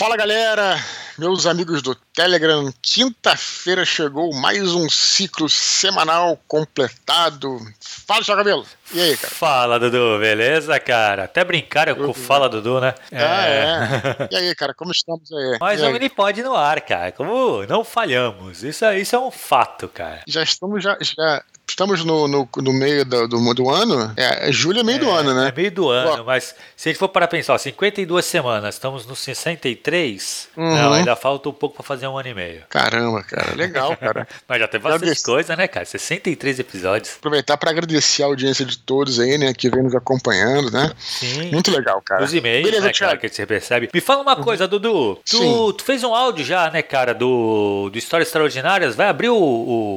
Fala galera, meus amigos do Telegram, quinta-feira chegou mais um ciclo semanal completado. Fala, seu cabelo. E aí, cara? Fala, Dudu, beleza, cara? Até brincaram com Fala, Dudu, né? Ah, é. E aí, cara, como estamos aí? Mas o? Minipod no ar, cara. Como não falhamos. Isso, é- isso é um fato, cara. Já estamos, já, já estamos no, no, no meio do, do, do ano? É, é julho é meio do ano, né? É meio do ano, mas se a gente for para pensar, ó, 52 semanas, estamos no 63, Uhum. não, ainda falta um pouco para fazer um ano e meio. Caramba, cara, legal, cara. Mas já tem bastante coisa, né, cara? 63 episódios. Aproveitar para agradecer a audiência de todos aí, né, que vem nos acompanhando, né? Sim. Muito legal, cara. Os e-mails, Beleza, né, cara, que você recebe. Me fala uma coisa, Dudu. Tu, tu fez um áudio já, né, cara, do, do Histórias Extraordinárias. Vai abrir o,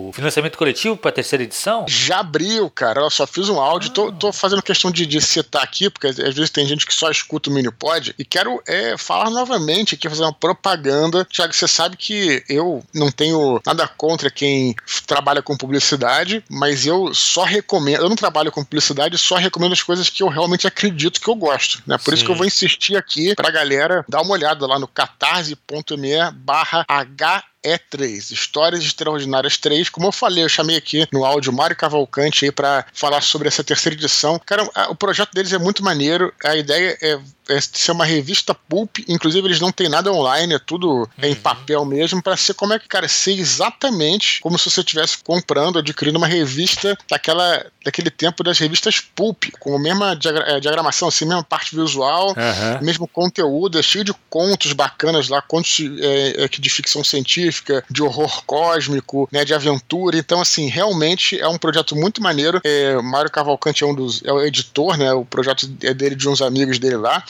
o financiamento coletivo para a terceira edição? Já abriu, cara. Eu só fiz um áudio. Tô, Ah. tô fazendo questão de, de citar aqui, porque às vezes tem gente que só escuta o Minipod. E quero é, falar novamente aqui, fazer uma propaganda. Tiago, você sabe que eu não tenho nada contra quem trabalha com publicidade, mas eu só recomendo. Eu não trabalho com publicidade, só recomendo as coisas que eu realmente acredito que eu gosto. Né? Por isso Sim. que eu vou insistir aqui pra galera dar uma olhada lá no catarse.me barra HE3, Histórias Extraordinárias 3. Como eu falei, eu chamei aqui no áudio Mário Cavalcante aí para falar sobre essa terceira edição. Cara, o projeto deles é muito maneiro. A ideia é, é ser uma revista pulp, inclusive eles não tem nada online, é tudo em papel mesmo, para ser como é que, cara, ser exatamente como se você estivesse comprando, adquirindo uma revista daquela, daquele tempo das revistas pulp, com a mesma diagra- eh, diagramação, assim, mesma parte visual, Aham. mesmo conteúdo, é cheio de contos bacanas lá, contos é, é, que de ficção científica, de horror cósmico, né, de aventura. Então, assim, realmente é um projeto muito maneiro. É, Mário Cavalcante é um dos é o editor, né? O projeto é dele de uns amigos dele lá.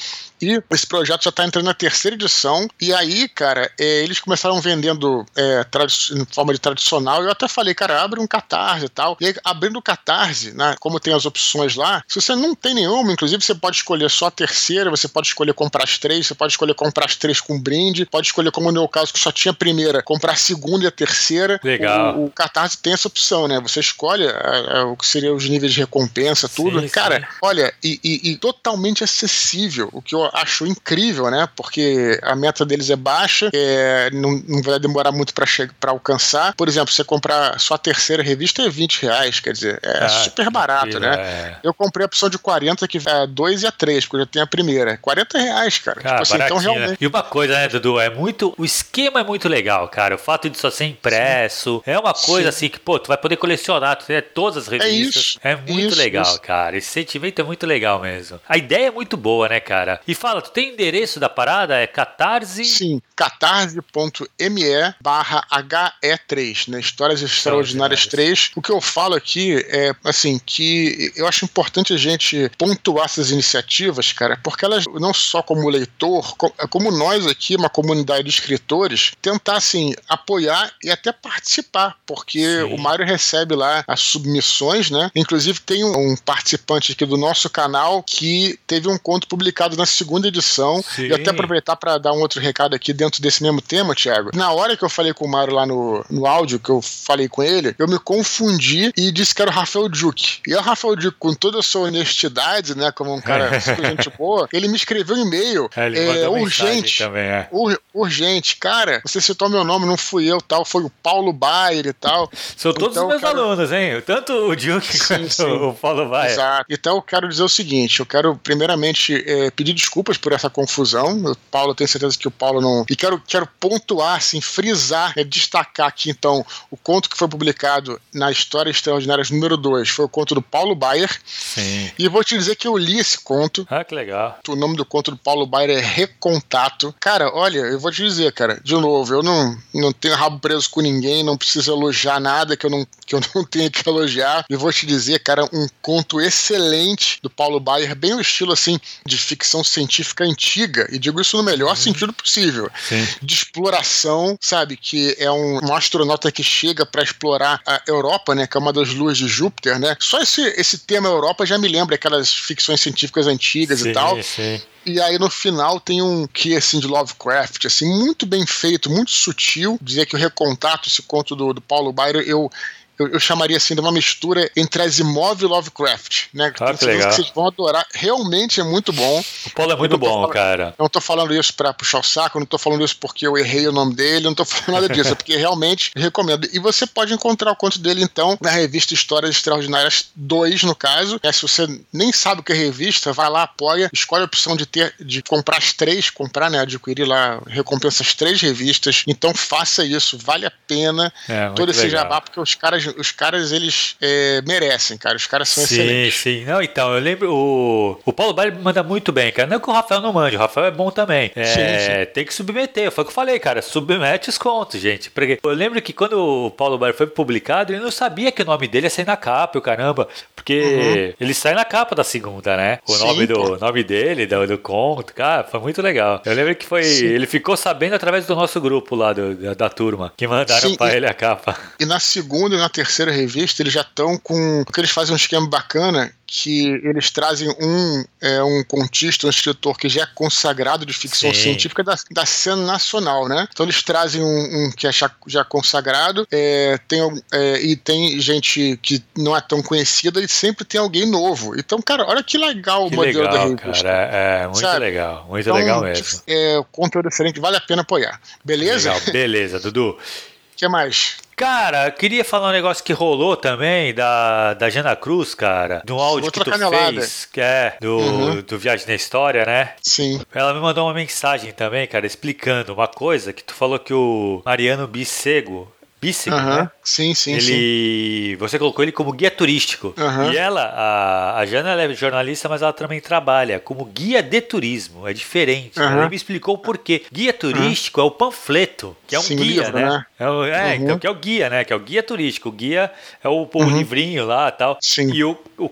E esse projeto já está entrando na terceira edição. E aí, cara, é, eles começaram vendendo é, em forma de tradicional. Eu até falei, cara, abre um catarse e tal. E aí, abrindo o catarse, né, como tem as opções lá, se você não tem nenhuma, inclusive você pode escolher só a terceira, você pode escolher comprar as três, você pode escolher comprar as três com brinde, pode escolher, como no meu caso, que só tinha a primeira, comprar a segunda e a terceira. Legal. O, o catarse tem essa opção, né? Você escolhe a- a- o que seria os níveis de recompensa, tudo. Sim, cara, sim. Olha, e, e- e totalmente acessível, o que eu acho incrível, né? Porque a meta deles é baixa, é, não, não vai demorar muito para alcançar. Por exemplo, você comprar só a terceira revista é 20 reais, quer dizer, é Ah, super barato, né? é. Eu comprei a opção de 40, que é a 2 e a 3, porque eu já tenho a primeira. 40 reais, cara. Cara, tipo assim, então baratinho, né? realmente. E uma coisa, né, Dudu? É muito. O esquema é muito legal, cara. O fato de só ser impresso. É uma coisa Sim. assim que, pô, tu vai poder colecionar, tu tem todas as revistas. isso, É, muito isso, legal, isso. cara. Esse sentimento é muito legal mesmo. A ideia é muito boa, né, cara? E fala, tu tem endereço da parada? É catarse. Sim, catarse.me barra HE3, né? Histórias Extraordinárias 3. O que eu falo aqui é, assim, que eu acho importante a gente pontuar essas iniciativas, cara, porque elas, não só como leitor, co- como nós aqui, uma comunidade de escritores, tentar, assim, apoiar e até participar, porque Sim. o Mário recebe lá as submissões, né? Inclusive tem um, um participante aqui do nosso canal que teve um conto publicado na segunda edição, Sim. e até aproveitar para dar um outro recado aqui dentro desse mesmo tema, Thiago. Na hora que eu falei com o Mário lá no, no áudio, que eu falei com ele, eu me confundi e disse que era o Rafael Duque. E o Rafael Duque, com toda a sua honestidade, né, como um cara super gente boa, ele me escreveu um e-mail É, é, urgente. também, é. Ur- urgente, cara, você citou meu nome, não fui eu, tal, foi o Paulo Baier e tal. São todos Então, os meus cara- alunos, hein? Tanto o Duke Sim, quanto sim. o Paulo Vai. Exato. Então eu quero dizer o seguinte: eu quero primeiramente eh, pedir desculpas por essa confusão. O Paulo, eu tenho certeza que o Paulo não. E quero, quero pontuar, assim, frisar, né, destacar aqui então o conto que foi publicado na História Extraordinárias número 2 foi o conto do Paulo Baier. Sim. E vou te dizer que eu li esse conto. Ah, que legal. O nome do conto do Paulo Baier é Recontato. Cara, olha, eu vou te dizer, cara, de novo, eu não, não tenho rabo preso com ninguém, não preciso elogiar nada que eu não, que eu não tenho que elogiar. E vou te dizer, cara, um conto excelente do Paulo Baier, bem o estilo assim de ficção científica antiga, e digo isso no melhor sentido possível. Sim. De exploração, sabe? Que é um, um astronauta que chega para explorar a Europa, né? Que é uma das luas de Júpiter, né? Só esse, esse tema Europa já me lembra aquelas ficções científicas antigas sim, e tal. Sim. E aí no final tem um que assim de Lovecraft, assim, muito bem feito, muito sutil. Dizer que o recontato, esse conto do, do Paulo Baier, eu eu, eu, chamaria assim de uma mistura entre Asimov e Lovecraft, né? Ah, que legal. Que vocês vão adorar. Realmente é muito bom. O Paulo é muito bom, falando, cara. Não tô falando isso pra puxar o saco, não tô falando isso porque eu errei o nome dele, não tô falando nada disso, é porque realmente recomendo. E você pode encontrar o conto dele, então, na revista Histórias Extraordinárias 2, no caso. É, se você nem sabe o que é revista, vai lá, apoia, escolhe a opção de ter, de comprar as três, comprar, né? Adquirir lá, recompensa as três revistas. Então faça isso, vale a pena é, todo esse legal. jabá, porque os caras, os caras eles é, merecem, cara. Os caras são sim, excelentes. Sim, sim. Não, então, eu lembro, o, o Paulo Baile manda muito bem, cara. Não é que o Rafael não mande, o Rafael é bom também. É, sim, sim. Tem que submeter, foi o que eu falei, cara. Submete os contos, gente. Porque eu lembro que quando o Paulo Baile foi publicado, ele não sabia que o nome dele ia sair na capa, o caramba. Porque uhum. ele sai na capa da segunda, né? O sim, nome do nome dele, do, do conto, cara, foi muito legal. Eu lembro que foi. Ele ficou sabendo através do nosso grupo lá do, da, da turma, que mandaram Sim, pra e, ele a capa. E na segunda e na terceira revista, eles já estão com. Porque eles fazem um esquema bacana que eles trazem um, é, um contista, um escritor que já é consagrado de ficção Sim. científica da, da cena nacional, né? Então eles trazem um, um que é já, consagrado, é, tem, é, e tem gente que não é tão conhecida e sempre tem alguém novo. Então, cara, olha que legal que o modelo legal, da revista. Cara, é, é muito sabe? legal, muito então, legal mesmo. É, conteúdo diferente, vale a pena apoiar. Beleza? Legal, beleza, Dudu. O que mais? Cara, queria falar um negócio que rolou também da, da Jana Cruz, cara. Do áudio Outra que tu canelada. fez, que é do, uhum. do Viagem na História, né? Sim. Ela me mandou uma mensagem também, cara, explicando uma coisa que tu falou que o Mariano Bissego Bisseg, né? Sim, sim, ele, sim. Você colocou ele como guia turístico. E ela, a, a Jana, ela é jornalista, mas ela também trabalha como guia de turismo. É diferente. Ela me explicou por quê. Guia turístico é o panfleto, que é um sim, guia, livro, né? né? É, o, é então, que é o guia, né? Que é o guia turístico. O guia é o, o livrinho lá e tal. Sim. E o, o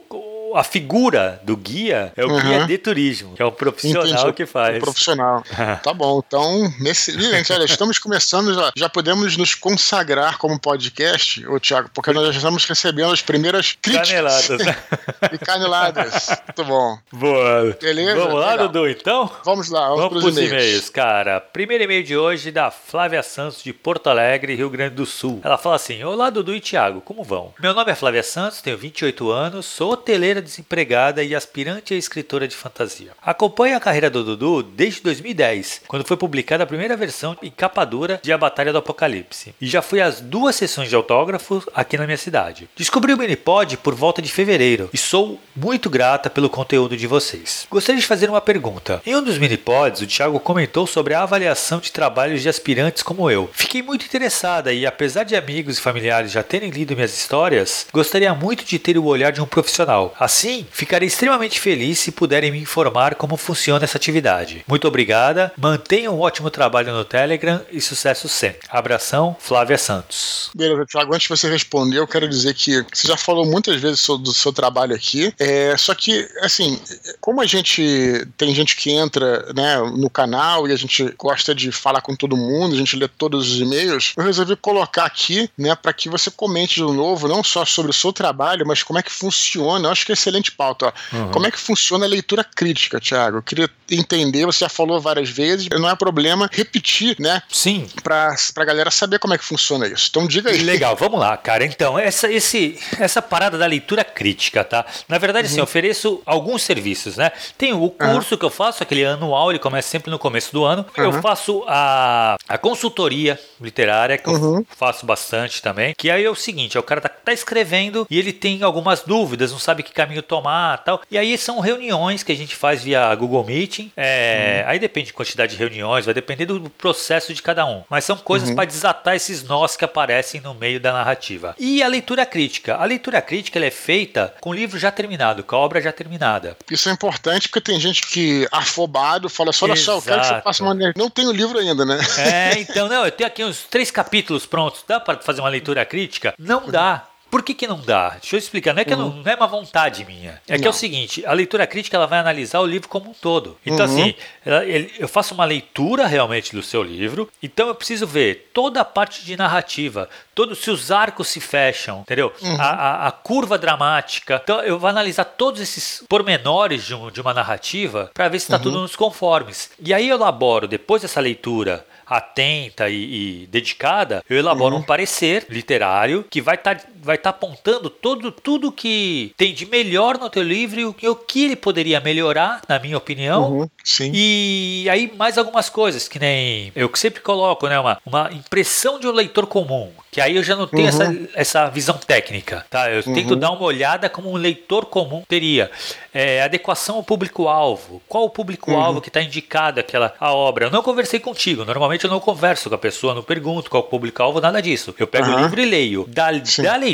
a figura do guia é o uhum. guia de turismo, que é o profissional Entendi. que faz. O profissional. tá bom, então, excelente. Olha, estamos começando, já, já podemos nos consagrar como podcast, ô Thiago, porque nós já estamos recebendo as primeiras críticas. Caneladas, e caneladas. Muito bom. Boa. Beleza? Vamos lá, Legal. Dudu, então? Vamos lá, vamos, vamos pros e-mails. e-mails. Cara, primeiro e-mail de hoje da Flávia Santos, de Porto Alegre, Rio Grande do Sul. Ela fala assim: Olá, Dudu e Thiago, como vão? Meu nome é Flávia Santos, tenho 28 anos, sou hoteleira desempregada e aspirante a escritora de fantasia. Acompanho a carreira do Dudu desde 2010, quando foi publicada a primeira versão em capa dura de A Batalha do Apocalipse. E já fui às duas sessões de autógrafos aqui na minha cidade. Descobri o Minipod por volta de fevereiro e sou muito grata pelo conteúdo de vocês. Gostaria de fazer uma pergunta. Em um dos Minipods, o Thiago comentou sobre a avaliação de trabalhos de aspirantes como eu. Fiquei muito interessada e, apesar de amigos e familiares já terem lido minhas histórias, gostaria muito de ter o olhar de um profissional. Ficarei extremamente feliz se puderem me informar como funciona essa atividade. Muito obrigada, mantenham um ótimo trabalho no Telegram e sucesso sempre. Abração, Flávia Santos. Beleza, Thiago, antes de você responder, eu quero dizer que você já falou muitas vezes do seu trabalho aqui, é, só que, assim, como a gente tem gente que entra né, no canal e a gente gosta de falar com todo mundo, a gente lê todos os e-mails, eu resolvi colocar aqui, né, para que você comente de novo, não só sobre o seu trabalho, mas como é que funciona. Eu acho que é excelente pauta. Ó. Uhum. Como é que funciona a leitura crítica, Thiago? Eu queria entender, você já falou várias vezes, não é problema repetir, né? Sim. Pra, pra galera saber como é que funciona isso. Então diga aí. Legal, vamos lá, cara. Então, essa, esse, essa parada da leitura crítica, tá? Na verdade, uhum. assim, eu ofereço alguns serviços, né? Tem o curso uhum. que eu faço, aquele anual, ele começa sempre no começo do ano. Eu faço a, a consultoria literária, que eu faço bastante também. Que aí é o seguinte: é o cara tá, tá escrevendo e ele tem algumas dúvidas, não sabe que caminho tomar tal. E aí são reuniões que a gente faz via Google Meeting. É, aí depende de quantidade de reuniões, vai depender do processo de cada um. Mas são coisas uhum. para desatar esses nós que aparecem no meio da narrativa. E a leitura crítica. A leitura crítica é feita com o livro já terminado, com a obra já terminada. Isso é importante porque tem gente que, afobado, fala só, olha só, eu quero que você faça uma. Não tem o livro ainda, né? É, então, não, eu tenho aqui uns três capítulos prontos. Dá para fazer uma leitura crítica? Não dá. Por que, que não dá? Deixa eu explicar. Não é que uhum. não, não, é uma vontade minha. É não. que é o seguinte: a leitura crítica ela vai analisar o livro como um todo. Então, uhum. assim, eu faço uma leitura realmente do seu livro. Então, eu preciso ver toda a parte de narrativa, todos se os arcos se fecham, entendeu? Uhum. A, a, a, curva dramática. Então, eu vou analisar todos esses pormenores de, um, de uma narrativa para ver se está tudo uhum. nos conformes. E aí eu elaboro, depois dessa leitura atenta e, e dedicada, eu elaboro uhum. um parecer literário que vai estar tá vai estar tá apontando todo, tudo que tem de melhor no teu livro e o, o que ele poderia melhorar, na minha opinião. Uhum, sim. E aí mais algumas coisas, que nem eu que sempre coloco, né? Uma, uma impressão de um leitor comum. Que aí eu já não tenho uhum. essa, essa visão técnica, tá? Eu uhum. tento dar uma olhada como um leitor comum teria. É, adequação ao público-alvo. Qual o público-alvo uhum. que está indicado aquela a obra? Eu não conversei contigo. Normalmente eu não converso com a pessoa, não pergunto qual o público-alvo, nada disso. Eu pego o livro e leio. Da, da leitura,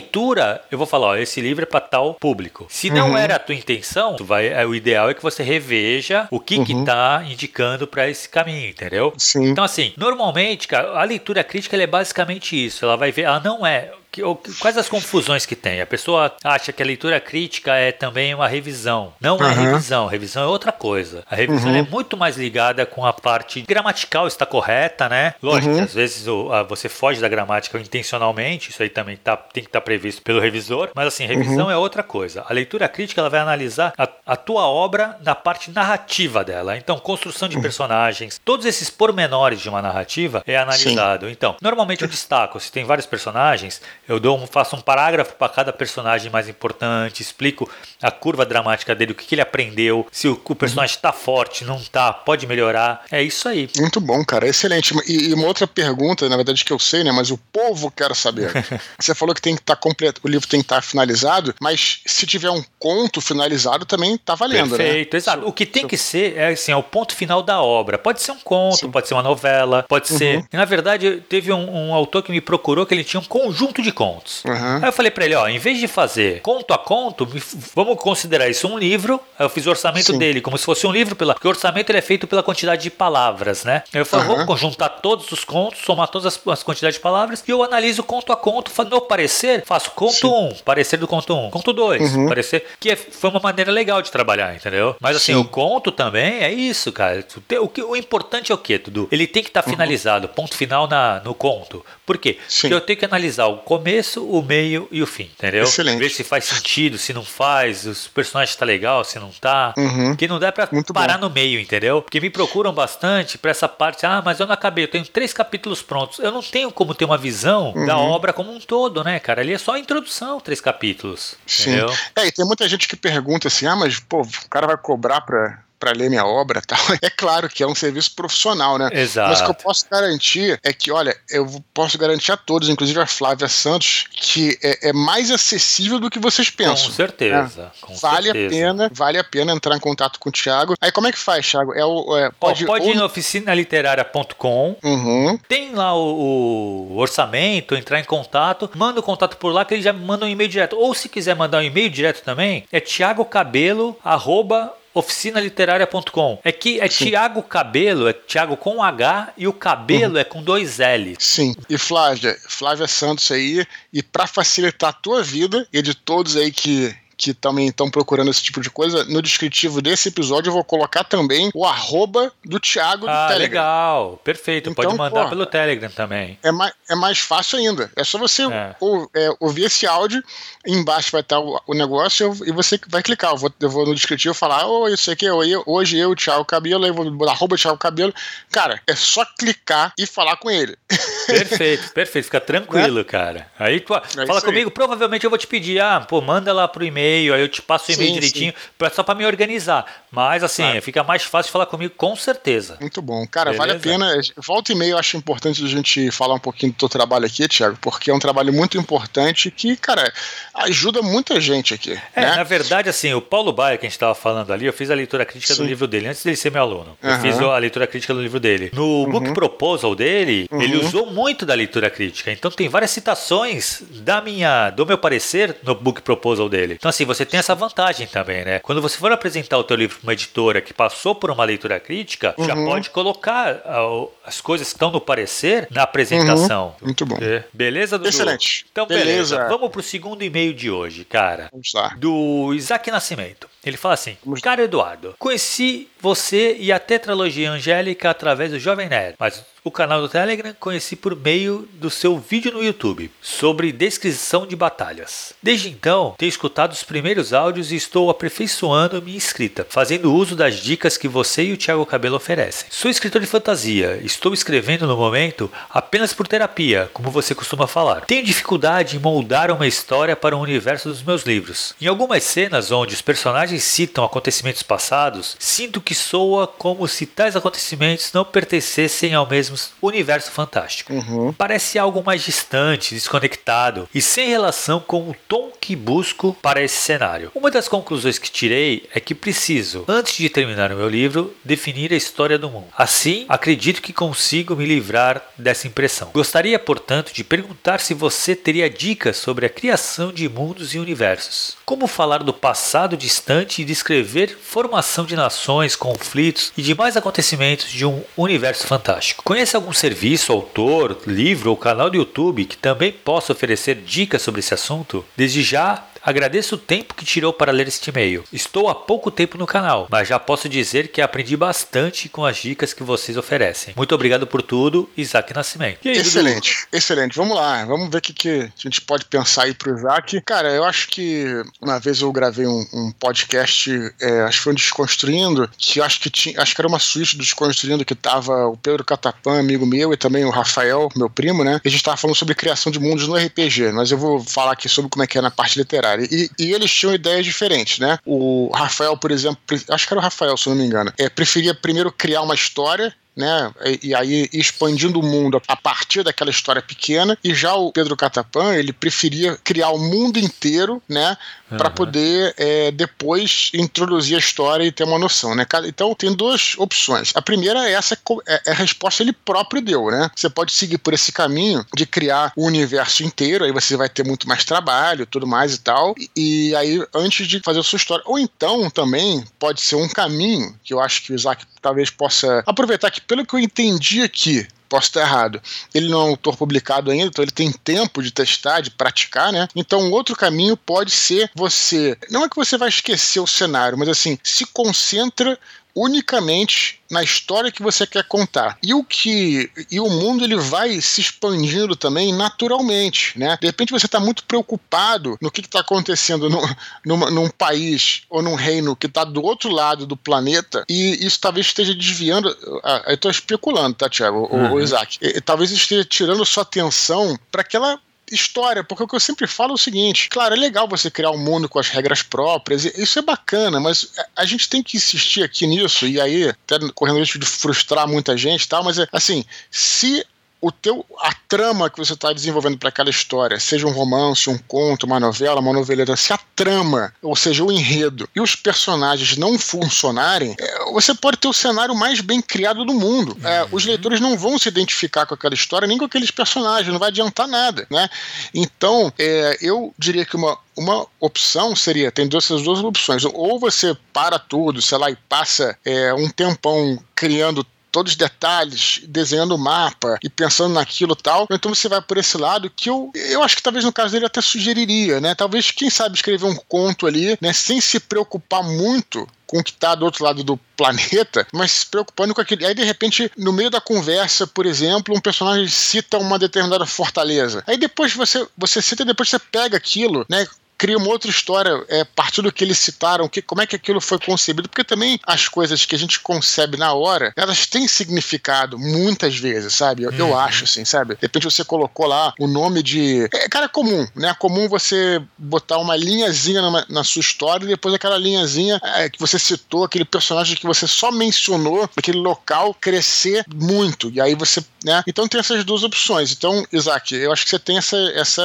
eu vou falar, ó, esse livro é para tal público. Se não uhum. era a tua intenção, tu vai, é, o ideal é que você reveja o que que tá indicando para esse caminho, entendeu? Sim. Então assim, normalmente, cara, a leitura crítica é basicamente isso. Ela vai vai ver, ela não é que, quais as confusões que tem? A pessoa acha que a leitura crítica é também uma revisão. Não é revisão, revisão é outra coisa. A revisão uhum. é muito mais ligada com a parte gramatical, está correta, né? Lógico uhum. que às vezes o, a, você foge da gramática intencionalmente, isso aí também tá, tem que estar tá previsto pelo revisor, mas assim, revisão uhum. é outra coisa. A leitura crítica ela vai analisar a, a tua obra na parte narrativa dela. Então, construção de uhum. personagens, todos esses pormenores de uma narrativa é analisado. Sim. Então, normalmente eu destaco, se tem vários personagens, eu dou um, faço um parágrafo para cada personagem mais importante, explico a curva dramática dele, o que, que ele aprendeu, se o, o personagem está forte, não está, pode melhorar. É isso aí. Muito bom, cara, excelente. E, e, uma outra pergunta, na verdade, que eu sei, né? Mas o povo quer saber. Você falou que tem que estar tá completo, o livro tem que estar tá finalizado, mas se tiver um conto finalizado, também está valendo, Perfeito, né? Perfeito, exato. O que tem que ser é assim, é o ponto final da obra. Pode ser um conto, Sim. pode ser uma novela, pode uhum. ser. E, na verdade, teve um, um autor que me procurou que ele tinha um conjunto de contos. Uhum. Aí eu falei para ele, ó, em vez de fazer conto a conto, vamos considerar isso um livro. Aí eu fiz o orçamento Sim. dele como se fosse um livro, pela, porque o orçamento ele é feito pela quantidade de palavras, né? Aí eu falei, uhum. vamos conjuntar todos os contos, somar todas as, as, quantidades de palavras e eu analiso conto a conto. No parecer, faço conto 1, um, parecer do conto 1, um, conto 2, uhum. parecer. Que é, foi uma maneira legal de trabalhar, entendeu? Mas assim, Sim. o conto também é isso, cara. O, o, o importante é o que, Tudo? Ele tem que estar tá uhum. finalizado, ponto final na, no conto. Por quê? Sim. Porque eu tenho que analisar o começo, o meio e o fim, entendeu? Excelente. Ver se faz sentido, se não faz, os personagens tá legal, se não tá. Uhum. Que não dá para parar bom. no meio, entendeu? Porque me procuram bastante para essa parte, ah, mas eu não acabei, eu tenho três capítulos prontos. Eu não tenho como ter uma visão uhum. da obra como um todo, né, cara? Ali é só a introdução, três capítulos. Sim. Entendeu? É, e tem muita gente que pergunta assim, ah, mas pô, o cara vai cobrar pra para ler minha obra tal. É claro que é um serviço profissional, né? Exato. Mas o que eu posso garantir é que, olha, eu posso garantir a todos, inclusive a Flávia Santos, que é, é mais acessível do que vocês pensam. Com certeza. Né? Com vale certeza. a pena, vale a pena entrar em contato com o Thiago. Aí como é que faz, Thiago? É o, é, pode, pode ir no oficinaliteraria.com. Uhum. Tem lá o, o, orçamento, entrar em contato, manda o contato por lá que ele já manda um e-mail direto. Ou se quiser mandar um e-mail direto também, é thiagocabelo arroba oficinaliteraria.com. É que é Sim. Tiago Cabelo, é Tiago com H e o cabelo uhum. é com dois L. Sim. E Flávia, Flávia Santos aí, e para facilitar a tua vida e de todos aí que que também estão procurando esse tipo de coisa, no descritivo desse episódio eu vou colocar também o arroba do Thiago ah, do Telegram. legal. Perfeito. Então, Pode mandar pô, pelo Telegram também. É mais, é mais fácil ainda. É só você é. Ou, é, ouvir esse áudio, embaixo vai estar o, o negócio e você vai clicar. Eu vou, eu vou no descritivo falar, oh, isso aqui, hoje eu, Thiago Cabelo, eu vou arroba Thiago Cabelo. Cara, é só clicar e falar com ele. Perfeito, perfeito. Fica tranquilo, é? cara. Aí tu é fala comigo, aí. provavelmente eu vou te pedir, ah, pô, manda lá pro e-mail e-mail, aí eu te passo o e-mail sim, direitinho, sim. só para me organizar. Mas assim, claro. fica mais fácil falar comigo com certeza. Muito bom. Cara, Beleza? vale a pena. Volta e meio, eu acho importante a gente falar um pouquinho do teu trabalho aqui, Thiago, porque é um trabalho muito importante que, cara, ajuda muita gente aqui. É, né? na verdade, assim, o Paulo Baia, que a gente estava falando ali, eu fiz a leitura crítica sim. do livro dele, antes dele ser meu aluno. Eu uhum. fiz a leitura crítica do livro dele. No uhum. book proposal dele, uhum. ele usou muito da leitura crítica. Então tem várias citações da minha, do meu parecer no book proposal dele. Então, assim, você tem essa vantagem também, né? Quando você for apresentar o teu livro para uma editora que passou por uma leitura crítica, uhum. já pode colocar uh, as coisas que estão no parecer na apresentação. Uhum. Muito bom. É. Beleza, Dudu? Excelente. Então, beleza. beleza. Vamos pro segundo e-mail de hoje, cara. Vamos lá. Do Isaac Nascimento. Ele fala assim: Cara Eduardo, conheci você e a tetralogia angélica através do Jovem Nerd, mas o canal do Telegram conheci por meio do seu vídeo no YouTube sobre descrição de batalhas. Desde então, tenho escutado os primeiros áudios e estou aperfeiçoando minha escrita, fazendo uso das dicas que você e o Thiago Cabelo oferecem. Sou escritor de fantasia, estou escrevendo no momento apenas por terapia, como você costuma falar. Tenho dificuldade em moldar uma história para o universo dos meus livros. Em algumas cenas onde os personagens citam acontecimentos passados, sinto que soa como se tais acontecimentos não pertencessem ao mesmo universo fantástico. Uhum. Parece algo mais distante, desconectado e sem relação com o tom que busco para esse cenário. Uma das conclusões que tirei é que preciso, antes de terminar o meu livro, definir a história do mundo. Assim, acredito que consigo me livrar dessa impressão. Gostaria, portanto, de perguntar se você teria dicas sobre a criação de mundos e universos. Como falar do passado distante e descrever formação de nações, conflitos e demais acontecimentos de um universo fantástico. Conhece algum serviço, autor, livro ou canal do YouTube que também possa oferecer dicas sobre esse assunto? Desde já Agradeço o tempo que tirou para ler este e-mail. Estou há pouco tempo no canal, mas já posso dizer que aprendi bastante com as dicas que vocês oferecem. Muito obrigado por tudo, Isaac Nascimento. Aí, excelente, Dudu? excelente. Vamos lá, vamos ver o que, que a gente pode pensar aí pro Isaac. Cara, eu acho que uma vez eu gravei um, um podcast, é, acho que foi um Desconstruindo, que acho que tinha, acho que era uma suíte do Desconstruindo que tava o Pedro Catapã, amigo meu, e também o Rafael, meu primo, né? E a gente tava falando sobre criação de mundos no RPG, mas eu vou falar aqui sobre como é que é na parte literária. E, e, eles tinham ideias diferentes, né? O Rafael, por exemplo, acho que era o Rafael, se não me engano, é, preferia primeiro criar uma história né? E, e, aí expandindo o mundo a partir daquela história pequena. E já o Pedro Catapan, ele preferia criar o mundo inteiro, né? Para uhum. poder é, depois introduzir a história e ter uma noção, né? Então tem duas opções. A primeira é essa é, é a resposta ele próprio deu, né? Você pode seguir por esse caminho de criar o universo inteiro, aí você vai ter muito mais trabalho, tudo mais e tal. E, e aí antes de fazer a sua história, ou então também pode ser um caminho que eu acho que o Isaac talvez possa aproveitar que pelo que eu entendi aqui, posso estar errado. Ele não é um autor publicado ainda, então ele tem tempo de testar, de praticar, né? Então, outro caminho pode ser você. Não é que você vai esquecer o cenário, mas assim, se concentra unicamente na história que você quer contar. E o que e o mundo ele vai se expandindo também naturalmente, né? De repente você está muito preocupado no que está acontecendo no, numa, num país ou num reino que está do outro lado do planeta e isso talvez esteja desviando. Ah, eu estou especulando, tá, Tiago? Uhum. O, Isaac. E, talvez esteja tirando sua atenção para aquela história, porque o que eu sempre falo é o seguinte: claro, é legal você criar um mundo com as regras próprias, isso é bacana, mas a gente tem que insistir aqui nisso, e aí, até correndo o risco de frustrar muita gente e tal, mas é assim, se o teu a trama que você está desenvolvendo para aquela história, seja um romance, um conto, uma novela, uma noveleira, se a trama, ou seja, o enredo e os personagens não funcionarem, é, você pode ter o cenário mais bem criado do mundo. É, uhum. os leitores não vão se identificar com aquela história nem com aqueles personagens, não vai adiantar nada, né? Então, é, eu diria que uma uma opção seria, tem duas, essas duas opções, ou você para tudo, sei lá, e passa é, um tempão criando todos os detalhes, desenhando o mapa e pensando naquilo tal. Então você vai por esse lado que eu, eu acho que talvez no caso dele até sugeriria, né? Talvez, quem sabe, escrever um conto ali, né? Sem se preocupar muito com o que está do outro lado do planeta, mas se preocupando com aquilo. Aí, de repente, no meio da conversa, por exemplo, um personagem cita uma determinada fortaleza. Aí depois você, você cita, depois você pega aquilo, né? Cria uma outra história é, a partir do que eles citaram, que, como é que aquilo foi concebido, porque também as coisas que a gente concebe na hora, elas têm significado muitas vezes, sabe? Eu, uhum. eu acho, assim, sabe? De repente você colocou lá o nome de. É, cara, é comum, né? É comum você botar uma linhazinha na, na sua história e depois aquela linhazinha é, que você citou, aquele personagem que você só mencionou, aquele local crescer muito. E aí você. Né? Então tem essas duas opções. Então, Isaac, eu acho que você tem essa, essa,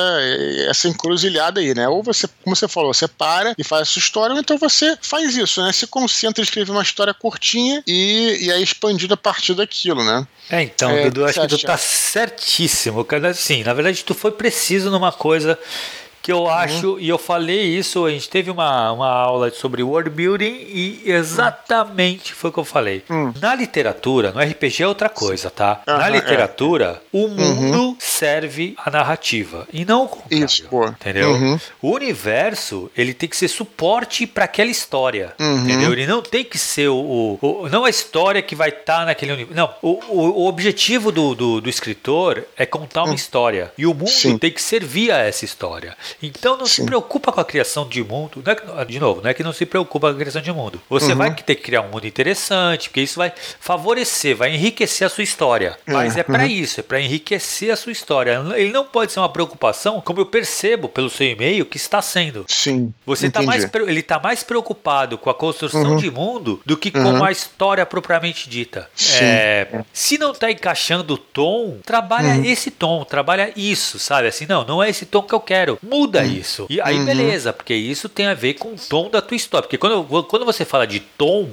essa encruzilhada aí, né? Ou você você, como você falou, você para e faz a sua história, ou então você faz isso, né? Se concentra em escrever uma história curtinha e, e aí expandindo a partir daquilo, né? É, então, é, Dudu, acho que tu tá certíssimo. Assim, na verdade, tu foi preciso numa coisa que eu uhum. acho, uhum. e eu falei isso, a gente teve uma, uma aula sobre world building e exatamente foi o que eu falei. Uhum. Na literatura, no RPG é outra coisa, tá? Uhum, Na literatura, é. o mundo uhum serve a narrativa e não o contrário. Isso, pô. Entendeu? Uhum. O universo, ele tem que ser suporte para aquela história. Uhum. Entendeu? Ele não tem que ser o. o- o- não a história que vai estar naquele universo. Não. O, o- o objetivo do, do, do escritor é contar uma história. E o mundo Hum. Sim. tem que servir a essa história. Então não se Sim. preocupa com a criação de mundo. É de novo, não é que não se preocupa com a criação de mundo. Você Uhum. vai ter que criar um mundo interessante, porque isso vai favorecer, vai enriquecer a sua história. Mas é para isso, é para enriquecer a sua história. Ele não pode ser uma preocupação, como eu percebo pelo seu e-mail, que está sendo. Sim. Você tá mais, ele está mais preocupado com a construção Uhum. de mundo do que com Uhum. a história propriamente dita. Sim. É, se não está encaixando o tom, trabalha Uhum. esse tom, trabalha isso, sabe? Assim, não, não é esse tom que eu quero. Muda isso. E aí, Uhum. beleza, porque isso tem a ver com o tom da tua história. Porque quando, quando você fala de tom,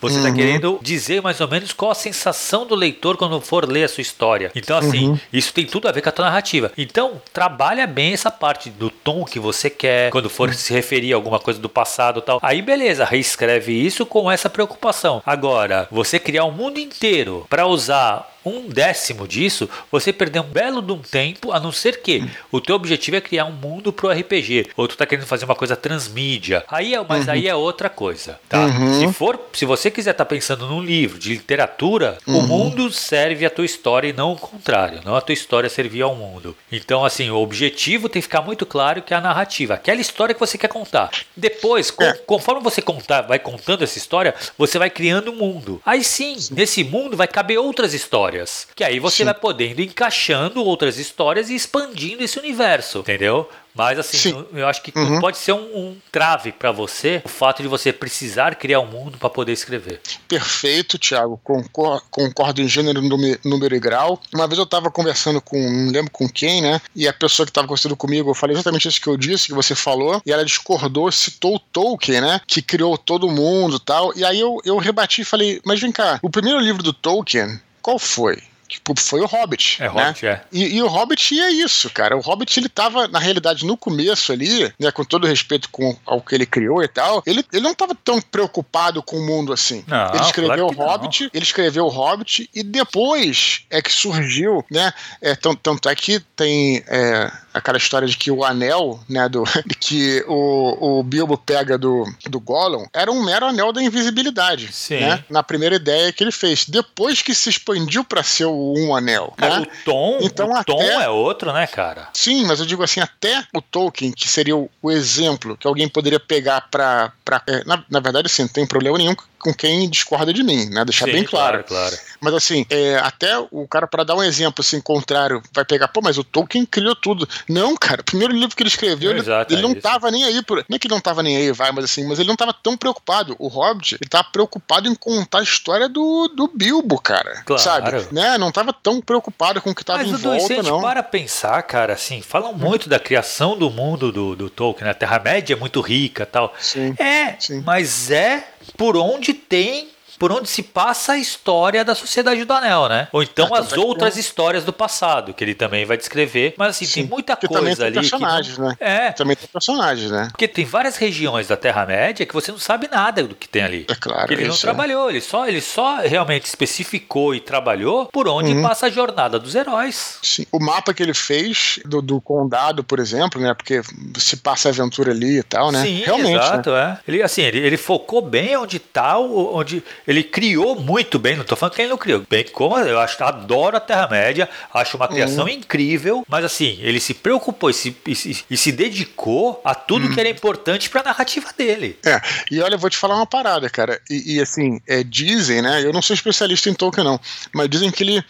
você está Uhum. querendo dizer mais ou menos qual a sensação do leitor quando for ler a sua história. Então, assim, Uhum. isso tem tudo a ver com a tua narrativa. Então, trabalha bem essa parte do tom que você quer, quando for se referir a alguma coisa do passado tal. Aí, beleza, reescreve isso com essa preocupação. Agora, você criar um mundo inteiro para usar um décimo disso, você perdeu um belo de um tempo, a não ser que o teu objetivo é criar um mundo pro RPG, ou tu tá querendo fazer uma coisa transmídia. Aí é, mas aí é outra coisa, tá? Uhum. Se for, se você quiser estar pensando num livro de literatura, o mundo serve a tua história e não o contrário, não a tua história servir ao mundo. Então, assim, o objetivo tem que ficar muito claro que é a narrativa, aquela história que você quer contar. Depois, com- É. conforme você contar, vai contando essa história, você vai criando um mundo. Aí sim, nesse mundo vai caber outras histórias. Que aí você Sim. vai podendo ir encaixando outras histórias e expandindo esse universo, entendeu? Mas assim, Sim. eu- acho que Uhum. pode ser um, um trave pra você o fato de você precisar criar um mundo pra poder escrever. Perfeito, Thiago. Concor- Concordo em gênero, número, e grau. Uma vez eu estava conversando com, não lembro com quem, né? E a pessoa que estava conversando comigo, eu falei exatamente isso que eu disse, que você falou, e ela discordou, citou o Tolkien, né? Que criou todo mundo e tal. E aí eu, eu rebati e falei, mas vem cá, o primeiro livro do Tolkien, qual foi? Tipo, foi o Hobbit. É né? Hobbit, é. E, e o Hobbit é isso, cara. O Hobbit, ele tava, na realidade, no começo ali, né, com todo respeito com ao que ele criou e tal, ele, ele não tava tão preocupado com o mundo assim. Não, ele escreveu claro o Hobbit, ele escreveu o Hobbit, e depois é que surgiu, né, é, tanto, tanto é que tem é, aquela história de que o anel, né, do, que o, o Bilbo pega do, do Gollum, era um mero anel da invisibilidade, Sim. né, na primeira ideia que ele fez. Depois que se expandiu para ser o um anel, Cara, né? o tom, Então o tom até- é outro, né, cara? Sim, mas eu digo assim, até o Tolkien, que seria o, o exemplo que alguém poderia pegar pra é, na, na verdade, assim, não tem problema nenhum com quem discorda de mim, né? Deixar Sim, bem claro. claro. Mas assim, é, até o cara, para dar um exemplo assim, contrário, vai pegar, pô, mas o Tolkien criou tudo. Não, cara, o primeiro livro que ele escreveu, ele, Exato, ele é não isso. tava nem aí. Por, não é que ele não tava nem aí, vai, mas assim, mas ele não tava tão preocupado. O Hobbit, ele tava preocupado em contar a história do, do Bilbo, cara. Claro. Sabe? Né? Não tava tão preocupado com o que tava Mas em Dudu, volta, não. para pensar, cara, assim, falam muito da criação do mundo do, do Tolkien, né? a Terra-média é muito rica tal. Sim. É, Sim. mas é por onde tem. Por onde se passa a história da Sociedade do Anel, né? Ou então Ah, as também outras histórias do passado, que ele também vai descrever. Mas assim, tem Sim, muita porque também coisa tem ali. Que personagens, não... né? É, Também tem personagens, né? porque tem várias regiões da Terra-média que você não sabe nada do que tem ali. É claro. Ele não é. trabalhou, ele só, ele só realmente especificou e trabalhou por onde Uhum. passa a jornada dos heróis. Sim. O mapa que ele fez do, do condado, por exemplo, né? Porque se passa a aventura ali e tal, né? Sim, Realmente. né? exato, é. Ele, assim, ele, ele focou bem onde tá, o- onde ele criou muito bem, não tô falando que ele não criou, bem como eu acho, adoro a Terra-média, acho uma Uhum. criação incrível, mas assim, ele se preocupou e se, e se, e se dedicou a tudo Uhum. que era importante pra narrativa dele. É, e olha, eu vou te falar uma parada, cara. E, e, assim, é, dizem, né? Eu não sou especialista em Tolkien, não, mas dizem que ele.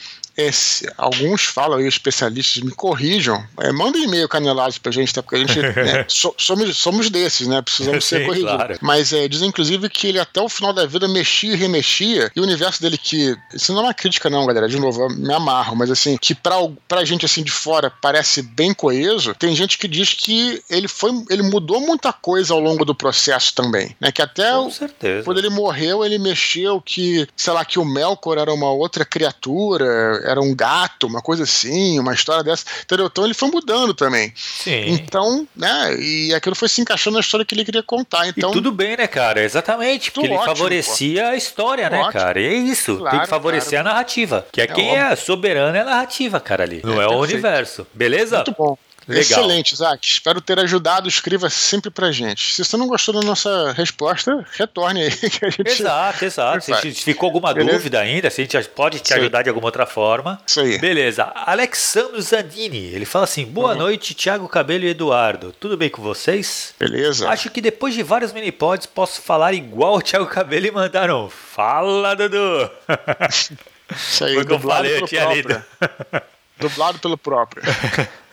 Alguns falam aí, especialistas, me corrijam. É, manda um e-mail canelados pra gente, tá? Porque a gente né, so- somos, somos desses, né? Precisamos ser Sim, corrigidos. claro. Mas é, dizem, inclusive, que ele até o final da vida mexia e remexia. E o universo dele que. Isso não é uma crítica, não, galera. De novo, eu me amarro, mas assim, que pra, pra gente assim de fora parece bem coeso, tem gente que diz que ele foi. ele mudou muita coisa ao longo do processo também. Né? Que até Com o- certeza. quando ele morreu, ele mexeu que, sei lá, que o Melkor era uma outra criatura. Era um gato, uma coisa assim, uma história dessa. Entendeu? Então ele foi mudando também. Sim. Então, né? E aquilo foi se encaixando na história que ele queria contar. Então, e tudo bem, né, cara? Exatamente. Porque ele ótimo, favorecia a história, né, Ótimo. cara? E é isso. Claro, tem que favorecer claro. a narrativa. Que é, É quem óbvio. é soberano é a narrativa, cara, ali. Não é, o perfeito. universo. Beleza? muito bom. Legal. Excelente, Isaac. Espero ter ajudado. Escreva sempre pra gente. Se você não gostou da nossa resposta, retorne aí que a gente. Exato, exato. Se ficou alguma Beleza? dúvida ainda, se a gente pode te Isso aí. ajudar de alguma outra forma. Isso aí. Beleza. Alexandro Zandini, ele fala assim: Boa Uhum. noite, Thiago Cabelo e Eduardo. Tudo bem com vocês? Beleza. Acho que depois de vários minipods posso falar igual o Thiago Cabelo e mandar um Fala, Dudu! Isso aí. Foi o que eu falei, eu tinha lido. Dublado pelo próprio.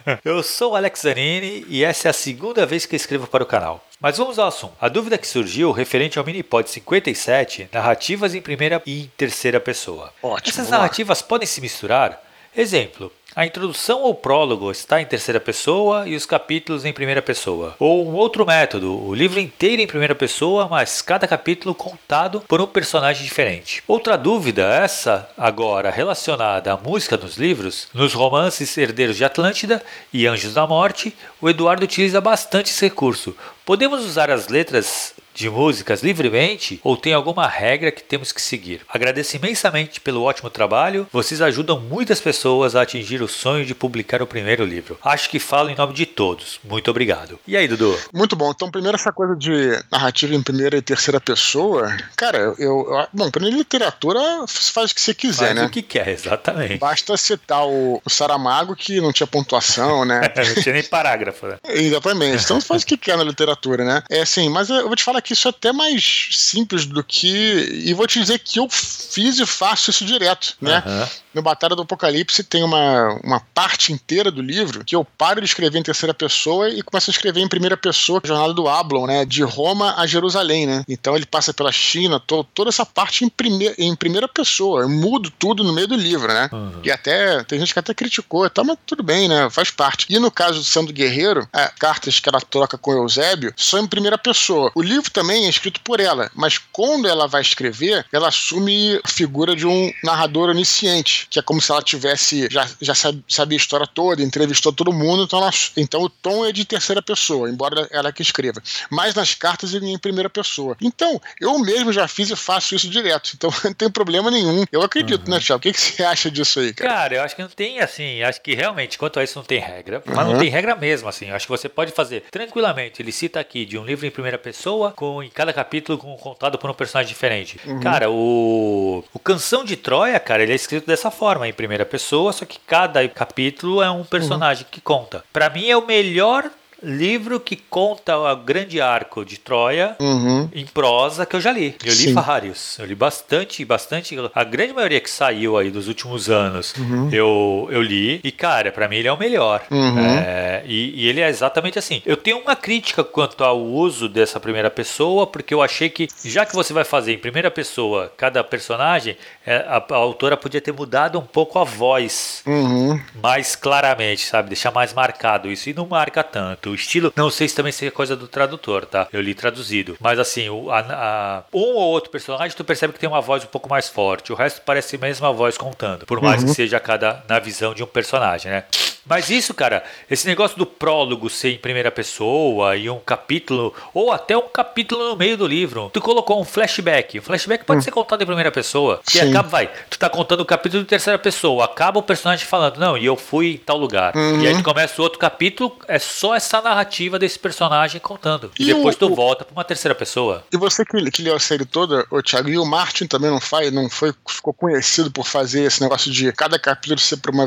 Eu sou o Alex Zanini e essa é a segunda vez que escrevo para o canal. Mas vamos ao assunto. A dúvida que surgiu referente ao Minipod 57, narrativas em primeira e em terceira pessoa. Ótimo, Essas narrativas podem se misturar? Exemplo, a introdução ou prólogo está em terceira pessoa e os capítulos em primeira pessoa. Ou um outro método, o livro inteiro em primeira pessoa, mas cada capítulo contado por um personagem diferente. Outra dúvida, essa agora relacionada à música nos livros, nos romances Herdeiros de Atlântida e Anjos da Morte, o Eduardo utiliza bastante esse recurso. Podemos usar as letras de músicas livremente ou tem alguma regra que temos que seguir? Agradeço imensamente pelo ótimo trabalho. Vocês ajudam muitas pessoas a atingir o sonho de publicar o primeiro livro. Acho que falo em nome de todos. Muito obrigado. E aí, Dudu? Muito bom. Então, primeiro, essa coisa de narrativa em primeira e terceira pessoa. Cara, eu. eu bom, primeiro, literatura faz o que você quiser, Faz né? o que quer, exatamente. Basta citar o, o Saramago, que não tinha pontuação, né? Não tinha nem parágrafo, né? Exatamente. Então faz o que quer na literatura, né? É assim, mas eu vou te falar que isso é até mais simples do que. E vou te dizer que eu fiz e faço isso direto, né? Aham. No Batalha do Apocalipse tem uma, uma parte inteira do livro que eu paro de escrever em terceira pessoa e começo a escrever em primeira pessoa, Jornada do Ablon, né? De Roma a Jerusalém, né? Então ele passa pela China, to, toda essa parte em, prime, em primeira pessoa. Eu mudo tudo no meio do livro, né? Uhum. E até, tem gente que até criticou, tá, mas tudo bem, né? Faz parte. E no caso do Sandro Guerreiro, a cartas que ela troca com Eusébio são em primeira pessoa. O livro também é escrito por ela, mas quando ela vai escrever, ela assume a figura de um narrador onisciente, que é como se ela tivesse, já, já sabe- sabia a história toda, entrevistou todo mundo, então, ela- então o tom é de terceira pessoa, embora ela que escreva. Mas nas cartas ele é em primeira pessoa. Então, eu mesmo já fiz e faço isso direto, então não tem problema nenhum. Eu acredito, né, Thiago? O que, que você acha disso aí, cara? Cara, eu acho que não tem assim, acho que realmente, quanto a isso não tem regra, mas Uhum. não tem regra mesmo, assim. Eu acho que você pode fazer tranquilamente. Ele cita aqui de um livro em primeira pessoa, com em cada capítulo com, contado por um personagem diferente. Uhum. Cara, o, o Canção de Troia, cara, ele é escrito dessa forma, em primeira pessoa, só que cada capítulo é um personagem que conta. Pra mim é o melhor livro que conta o grande arco de Troia Uhum. em prosa que eu já li. Eu li Sim. vários. Eu li bastante, bastante. A grande maioria que saiu aí dos últimos anos Uhum. eu, eu li. E, cara, pra mim ele é o melhor. Uhum. É, e, e ele é exatamente assim. Eu tenho uma crítica quanto ao uso dessa primeira pessoa, porque eu achei que, já que você vai fazer em primeira pessoa cada personagem, é, a, a autora podia ter mudado um pouco a voz Uhum. mais claramente, sabe? Deixar mais marcado isso. E não marca tanto. O estilo, não sei se também seria coisa do tradutor, tá? Eu li traduzido. Mas assim, o- a- a- um ou outro personagem tu percebe que tem uma voz um pouco mais forte. O resto parece mesmo a voz contando. Por mais que seja cada na visão de um personagem, né? Mas isso, cara, esse negócio do prólogo ser em primeira pessoa e um capítulo, ou até um capítulo no meio do livro. Tu colocou um flashback. O flashback pode ser contado em primeira pessoa. Sim. acaba, vai, tu tá contando o capítulo em terceira pessoa. Acaba o personagem falando, não, e eu fui em tal lugar. E aí tu começa o outro capítulo, é só essa narrativa desse personagem contando. E, E depois o- tu o- volta pra uma terceira pessoa. E você que, que leu a série toda, ô Thiago, e o Martin também não faz, não foi, ficou conhecido por fazer esse negócio de cada capítulo ser para uma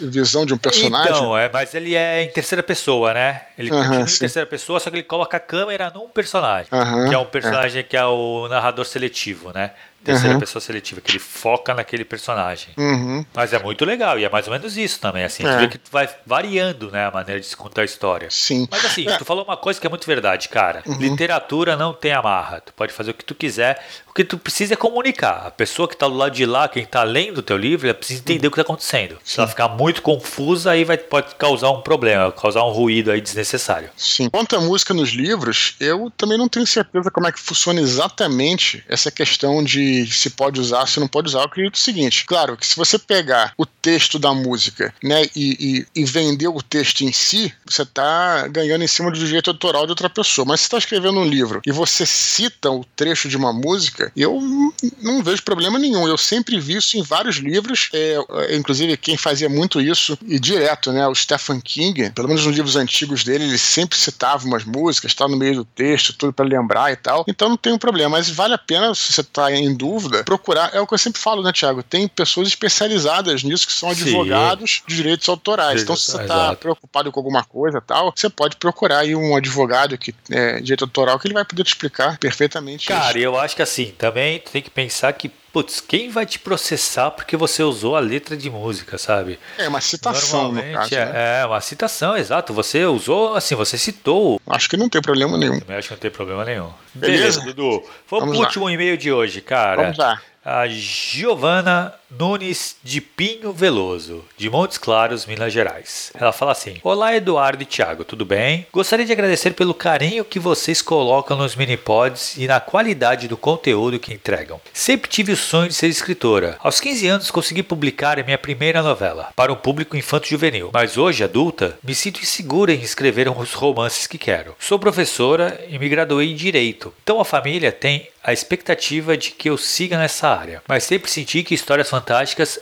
visão de um personagem? Então, é, mas ele é em terceira pessoa, né? Ele Aham, continua em terceira pessoa, só que ele coloca a câmera num personagem. Aham, que é um personagem que é o narrador seletivo, né? Terceira Aham. pessoa seletiva, que ele foca naquele personagem. Uhum. Mas é muito legal, e é mais ou menos isso também, assim. Tu É. vê que tu vai variando, né, a maneira de se contar a história. Sim. Mas assim, É. Uhum. tu falou uma coisa que é muito verdade, cara. Literatura não tem amarra. Tu pode fazer o que tu quiser. O que tu precisa é comunicar. A pessoa que tá do lado de lá, quem tá lendo o teu livro, ela precisa entender o que tá acontecendo. Se ela ficar muito confusa, aí vai, pode causar um problema, causar um ruído aí desnecessário. Sim. Quanto à música nos livros, eu também não tenho certeza como é que funciona exatamente essa questão de se pode usar, se não pode usar. Eu acredito o seguinte: claro que se você pegar o texto da música né, e, e, e vender o texto em si, você está ganhando em cima do direito autoral de outra pessoa. Mas se está escrevendo um livro e você cita o trecho de uma música, eu não vejo problema nenhum. Eu sempre vi isso em vários livros, é, é, inclusive quem fazia muito isso e direto, né? O Stephen King, pelo menos nos livros antigos dele, ele sempre citava umas músicas, tá no meio do texto, tudo para lembrar e tal. Então não tem um problema, mas vale a pena, se você está em dúvida, procurar. É o que eu sempre falo, né, Tiago? Tem pessoas especializadas nisso que são advogados Sim. de direitos autorais. Sim, então, se você está preocupado com alguma coisa tal, você pode procurar aí um advogado que é direito autoral que ele vai poder te explicar perfeitamente. Cara, isso. eu acho que assim, também tem que pensar que putz, quem vai te processar porque você usou a letra de música, sabe? É uma citação, no caso, é, né? é, uma citação, exato. Você usou, assim, você citou. Acho que não tem problema nenhum. Também acho que não tem problema nenhum. Beleza, Beleza Dudu. Vamos, Vamos pro último e-mail de hoje, cara. Vamos lá. A Giovana Nunes de Pinho Veloso, de Montes Claros, Minas Gerais. Ela fala assim: Olá, Eduardo e Thiago, tudo bem? Gostaria de agradecer pelo carinho que vocês colocam nos minipods e na qualidade do conteúdo que entregam. Sempre tive o sonho de ser escritora. Aos 15 anos consegui publicar a minha primeira novela para um público infanto-juvenil, mas hoje, adulta, me sinto insegura em escrever os romances que quero. Sou professora e me graduei em Direito, então a família tem a expectativa de que eu siga nessa área, mas sempre senti que histórias fantásticas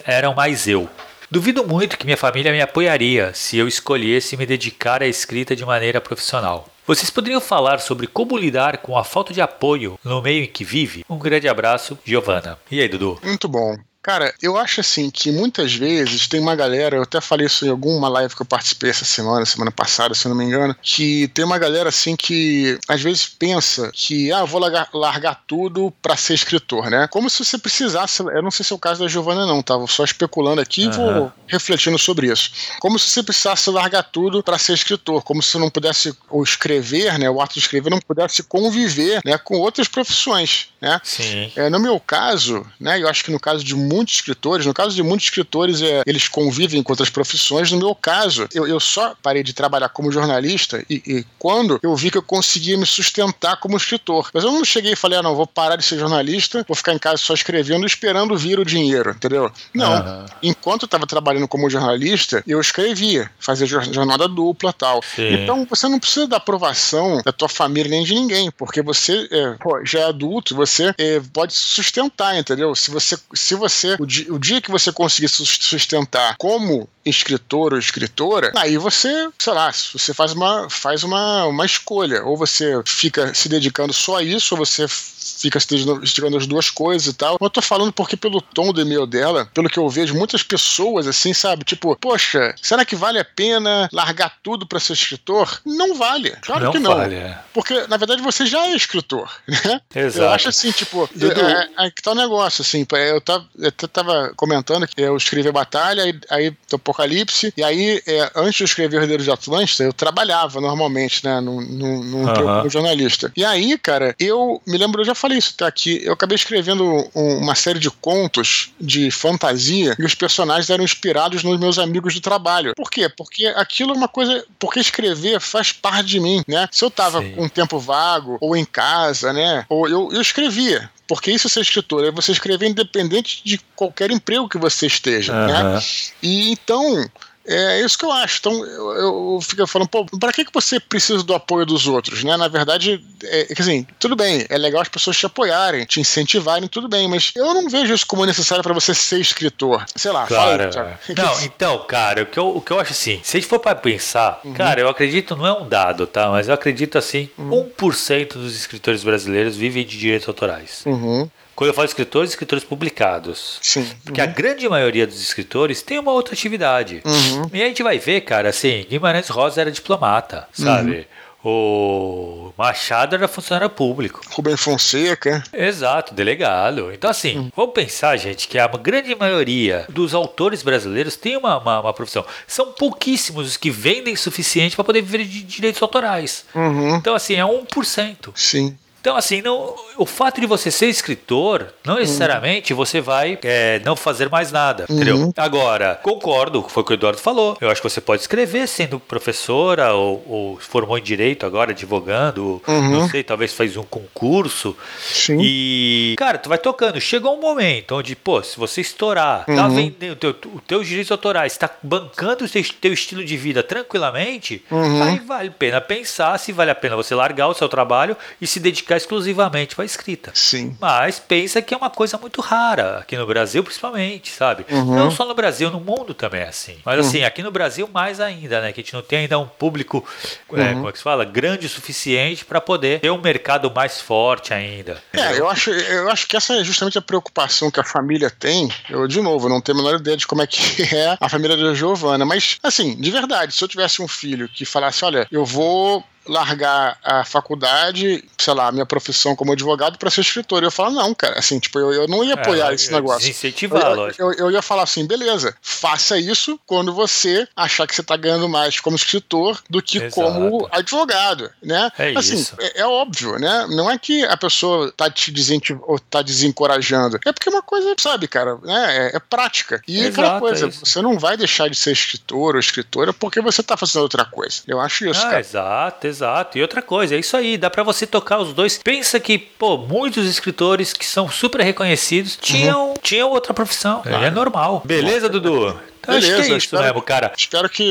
eram mais eu. Duvido muito que minha família me apoiaria se eu escolhesse me dedicar à escrita de maneira profissional. Vocês poderiam falar sobre como lidar com a falta de apoio no meio em que vive? Um grande abraço, Giovana. E aí, Dudu? Muito bom. Cara, eu acho assim que muitas vezes tem uma galera, eu até falei isso em alguma live que eu participei essa semana, semana passada, se não me engano, que tem uma galera assim que às vezes pensa que, ah, eu vou largar, largar tudo para ser escritor, né? Como se você precisasse, eu não sei se é o caso da Giovana não, tá? Vou só especulando aqui e uhum. vou refletindo sobre isso. Como se você precisasse largar tudo para ser escritor, como se você não pudesse ou escrever, né, o ato de escrever não pudesse conviver, né, com outras profissões, né? Sim. É, no meu caso, né, eu acho que no caso de muitos escritores, no caso de muitos escritores, é, eles convivem com outras profissões. No meu caso, eu, eu só parei de trabalhar como jornalista e, e, quando eu vi que eu conseguia me sustentar como escritor. Mas eu não cheguei e falei, ah, não, vou parar de ser jornalista, vou ficar em casa só escrevendo, esperando vir o dinheiro, entendeu? Não. Uhum. Enquanto eu estava trabalhando como jornalista, eu escrevia, fazia jornada dupla tal. Sim. Então você não precisa da aprovação da tua família nem de ninguém, porque você é, pô, já é adulto, você é, pode se sustentar, entendeu? Se você, se você o dia, o dia que você conseguir sustentar como escritor ou escritora, aí você, sei lá, você faz uma, faz uma, uma escolha. Ou você fica se dedicando só a isso, ou você fica estirando as duas coisas e tal. Eu tô falando porque pelo tom do e-mail dela, pelo que eu vejo, muitas pessoas assim, sabe? Tipo, poxa, será que vale a pena largar tudo para ser escritor? Não vale. Claro não que não. Vale. É. Porque, na verdade, você já é escritor, né? Exato. Eu acho assim, tipo, é, é, que tá um negócio, assim, eu tava, eu tava comentando que eu escrevi a Batalha, aí, aí Apocalipse, e aí, é, antes de eu escrever o Herdeiro de Atlântida, eu trabalhava normalmente, né, num, num, num uh -huh. jornalista. E aí, cara, eu me lembro, eu já falei isso até aqui, eu acabei escrevendo uma série de contos de fantasia e os personagens eram inspirados nos meus amigos do trabalho. Por quê? Porque aquilo é uma coisa, porque escrever faz parte de mim, né? Se eu tava Sim. com um tempo vago, ou em casa, né, ou eu, eu escrevia, porque isso é ser escritor, é você escrever independente de qualquer emprego que você esteja, uhum. né? E então, é isso que eu acho. Então, eu, eu fico falando, pô, pra que, que você precisa do apoio dos outros, né? Na verdade, é, é assim, tudo bem, é legal as pessoas te apoiarem, te incentivarem, tudo bem, mas eu não vejo isso como necessário para você ser escritor. Sei lá, cara, fala Não, então, cara, o que, eu, o que eu acho assim, se a gente for para pensar, uhum. cara, eu acredito, não é um dado, tá? Mas eu acredito assim, uhum. 1% dos escritores brasileiros vivem de direitos autorais. Uhum. Quando eu falo escritores, escritores publicados. Sim. Porque uhum. a grande maioria dos escritores tem uma outra atividade. Uhum. E a gente vai ver, cara, assim, Guimarães Rosa era diplomata, sabe? Uhum. O Machado era funcionário público. Rubem Fonseca. Exato, delegado. Então, assim, hum. vamos pensar, gente, que a grande maioria dos autores brasileiros tem uma, uma, uma profissão. São pouquíssimos os que vendem suficiente para poder viver de direitos autorais. Uhum. Então, assim, é 1%. Sim. Então, assim, não, o fato de você ser escritor, não necessariamente uhum. você vai é, não fazer mais nada, uhum. entendeu? Agora, concordo, foi o que o Eduardo falou. Eu acho que você pode escrever sendo professora ou, ou formou em direito agora, advogando, uhum. não sei, talvez faz um concurso. Sim. E, cara, tu vai tocando. Chegou um momento onde, pô, se você estourar, tá uhum. vendendo teu, o teu direitos autorais, está bancando o teu, teu estilo de vida tranquilamente, uhum. aí vale a pena pensar se vale a pena você largar o seu trabalho e se dedicar exclusivamente para a escrita. Sim. Mas pensa que é uma coisa muito rara, aqui no Brasil principalmente, sabe? Uhum. Não só no Brasil, no mundo também é assim. Mas uhum. assim, aqui no Brasil mais ainda, né? Que a gente não tem ainda um público, é, uhum. como é que se fala? Grande o suficiente para poder ter um mercado mais forte ainda. É, eu acho, eu acho que essa é justamente a preocupação que a família tem. Eu, de novo, não tenho a menor ideia de como é que é a família da Giovana, mas assim, de verdade, se eu tivesse um filho que falasse, olha, eu vou largar a faculdade, sei lá, a minha profissão como advogado para ser escritor. E eu falo, não, cara, assim, tipo, eu, eu não ia é, apoiar é, esse negócio. Incentivar, eu, eu, eu, ia falar assim, beleza, faça isso quando você achar que você está ganhando mais como escritor do que Exato. como advogado, né? É assim, isso. É, é, óbvio, né? Não é que a pessoa tá te ou tá desencorajando. É porque é uma coisa, sabe, cara, né? É, é prática. E Exato, aquela coisa, você não vai deixar de ser escritor ou escritora porque você tá fazendo outra coisa. Eu acho isso, ah, cara. Exato, Exato. E outra coisa, é isso aí, dá para você tocar os dois. Pensa que, pô, muitos escritores que são super reconhecidos tinham, uhum. tinham outra profissão. É normal. Beleza, Dudu? Beleza, acho que é isso espero, mesmo, cara. Espero que.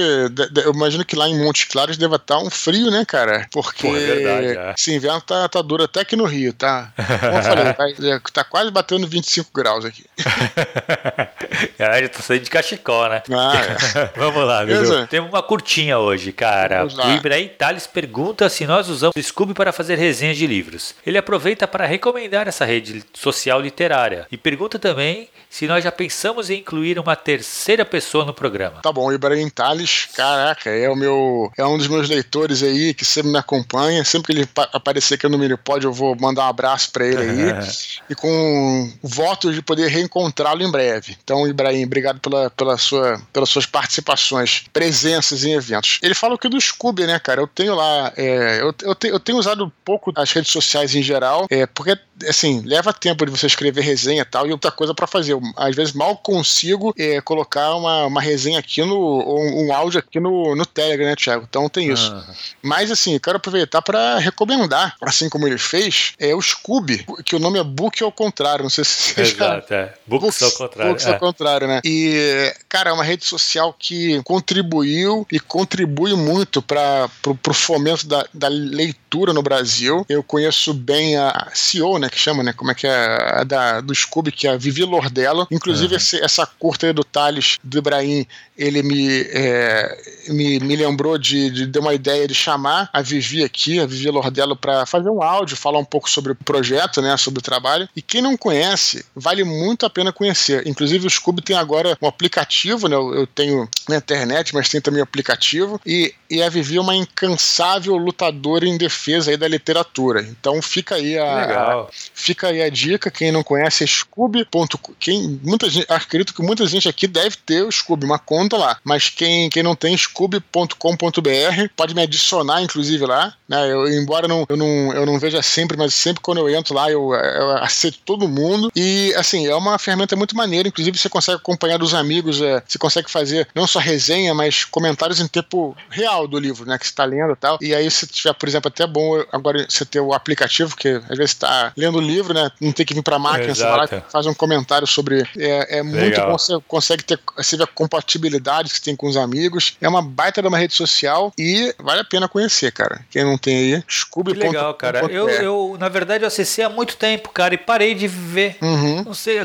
Eu imagino que lá em Montes Claros deva estar um frio, né, cara? Porque Pô, é verdade, é. esse inverno tá, tá duro até aqui no Rio, tá? Como eu falei, tá, tá quase batendo 25 graus aqui. Caralho, tô saindo de cachecol, né? Ah, é. Vamos lá, Dudu. Temos uma curtinha hoje, cara. O Ibrahim Tales pergunta se nós usamos o Scooby para fazer resenhas de livros. Ele aproveita para recomendar essa rede social literária e pergunta também se nós já pensamos em incluir uma terceira pessoa no programa. Tá bom, Ibrahim Tales, caraca, é o meu é um dos meus leitores aí que sempre me acompanha, sempre que ele aparecer aqui no Minipod eu vou mandar um abraço para ele aí e com votos de poder reencontrá-lo em breve. Então, Ibrahim, obrigado pela, pela sua, pelas suas participações, presenças em eventos. Ele fala o que do Scooby, né, cara? Eu tenho lá, é, eu, eu, te, eu tenho usado pouco as redes sociais em geral, é, porque assim, leva tempo de você escrever resenha e tal, e outra coisa para fazer. Eu, às vezes mal consigo é, colocar uma, uma resenha aqui no. um, um áudio aqui no, no Telegram, né, Thiago? Então tem isso. Uhum. Mas assim, eu quero aproveitar para recomendar, assim como ele fez, é o Scooby, que o nome é Book ao contrário. Não sei se você Exato, já... é. Books, Books ao contrário. Books é. ao contrário, né? E, cara, é uma rede social que contribuiu e contribui muito para o fomento da, da leitura no Brasil. Eu conheço bem a CEO, né? Que chama, né? Como é que é? A da, do Scooby, que é a Vivi Lordello. Inclusive, uhum. esse, essa curta aí do Thales, do Ibrahim, ele me, é, me, me lembrou de, de, de uma ideia de chamar a Vivi aqui, a Vivi Lordello, para fazer um áudio, falar um pouco sobre o projeto, né? Sobre o trabalho. E quem não conhece, vale muito a pena conhecer. Inclusive, o Scooby tem agora um aplicativo, né? Eu, eu tenho na internet, mas tem também um aplicativo. E, e a Vivi é uma incansável lutadora em defesa aí da literatura. Então fica aí a, Legal. Fica aí a dica, quem não conhece é Scooby.com. Quem, muita gente, acredito que muita gente aqui deve ter o Scooby, uma conta lá. Mas quem, quem não tem, scooby.com.br, pode me adicionar, inclusive, lá. Né? Eu, embora não, eu, não, eu não veja sempre, mas sempre quando eu entro lá, eu, eu aceito todo mundo. E, assim, é uma ferramenta muito maneira. Inclusive, você consegue acompanhar dos amigos, é, você consegue fazer não só resenha, mas comentários em tempo real do livro, né? Que você está lendo e tal. E aí, se tiver, por exemplo, até bom agora você ter o aplicativo, que às vezes está lendo o livro, né? Não tem que vir para a máquina, você vai lá e faz um comentário sobre. É, é muito bom, você consegue ter você vê a compatibilidade que você tem com os amigos. É uma baita de uma rede social e vale a pena conhecer, cara. Quem não tem aí, Scooby. Legal, cara. Eu, eu, na verdade, eu acessei há muito tempo, cara, e parei de ver. Uhum. Não sei.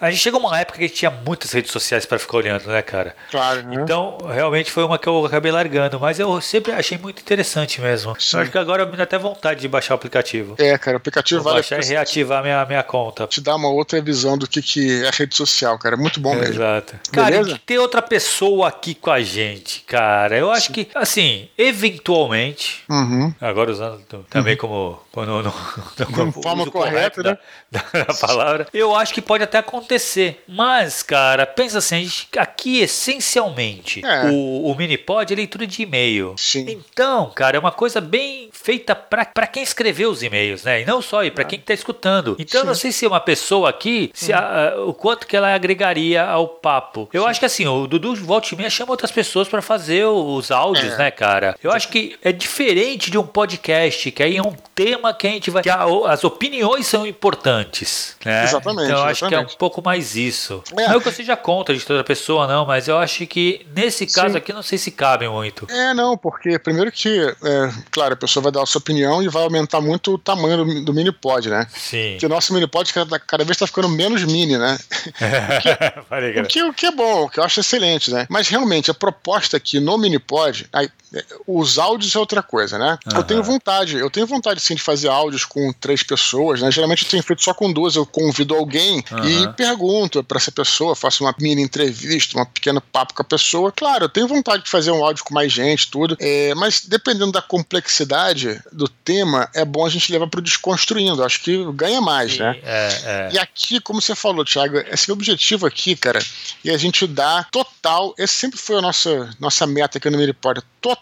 A gente chegou uma época que tinha muitas redes sociais para ficar olhando, né, cara? Claro. Né? Então, realmente foi uma que eu acabei largando, mas eu sempre achei muito interessante mesmo. Sim. Eu acho que agora me dá até vontade de baixar o aplicativo. É, cara, o aplicativo Vou vale baixar e reativar minha, minha conta. Te dá uma outra visão do que, que é rede social, cara. Muito bom mesmo. Exato. Cara, e ter outra pessoa aqui com a gente, cara. Eu acho Sim. que, assim, eventualmente, uhum. agora usando também uhum. como no, no, no, forma correta, né? Da, da, palavra, eu acho que pode até acontecer. Mas, cara, pensa assim, aqui essencialmente é. o, o Minipod é leitura de e-mail. Sim. Então, cara, é uma coisa bem feita para quem escreveu os e-mails, né? E não só, e para quem está escutando. Então, Sim. não sei se uma pessoa aqui, se a, a, o quanto que ela agregaria ao papo. Eu Sim. acho que assim, o Dudu volta e meia chama outras pessoas para fazer os áudios, é. né, cara? Eu acho que é diferente de um podcast, que aí é um tema que a gente vai. que a, as opiniões são importantes. Né? Exatamente. Então, eu acho exatamente. que é um pouco mais isso. É. Não que eu seja contra de toda pessoa, não, mas eu acho que nesse caso Sim. aqui não sei se cabe muito. É, não, porque primeiro que, é, claro, a pessoa vai dar a sua opinião e vai aumentar muito o tamanho do, do mini pod, né? Sim. Que o nosso mini pod cada, cada vez está ficando menos mini, né? o, que, o que é bom, o que eu acho excelente, né? Mas realmente a proposta aqui no mini pod, os áudios é outra coisa, né? Uhum. Eu tenho vontade, eu tenho vontade sim de fazer áudios com três pessoas, né? Geralmente eu tenho feito só com duas, eu convido alguém uhum. e pergunto para essa pessoa, faço uma mini entrevista, um pequeno papo com a pessoa. Claro, eu tenho vontade de fazer um áudio com mais gente, tudo, é, mas dependendo da complexidade do tema, é bom a gente levar para o desconstruindo. Acho que ganha mais, né? É, é. E aqui, como você falou, Thiago, esse objetivo aqui, cara, e a gente dá total, esse sempre foi a nossa, nossa meta aqui no Minipod, total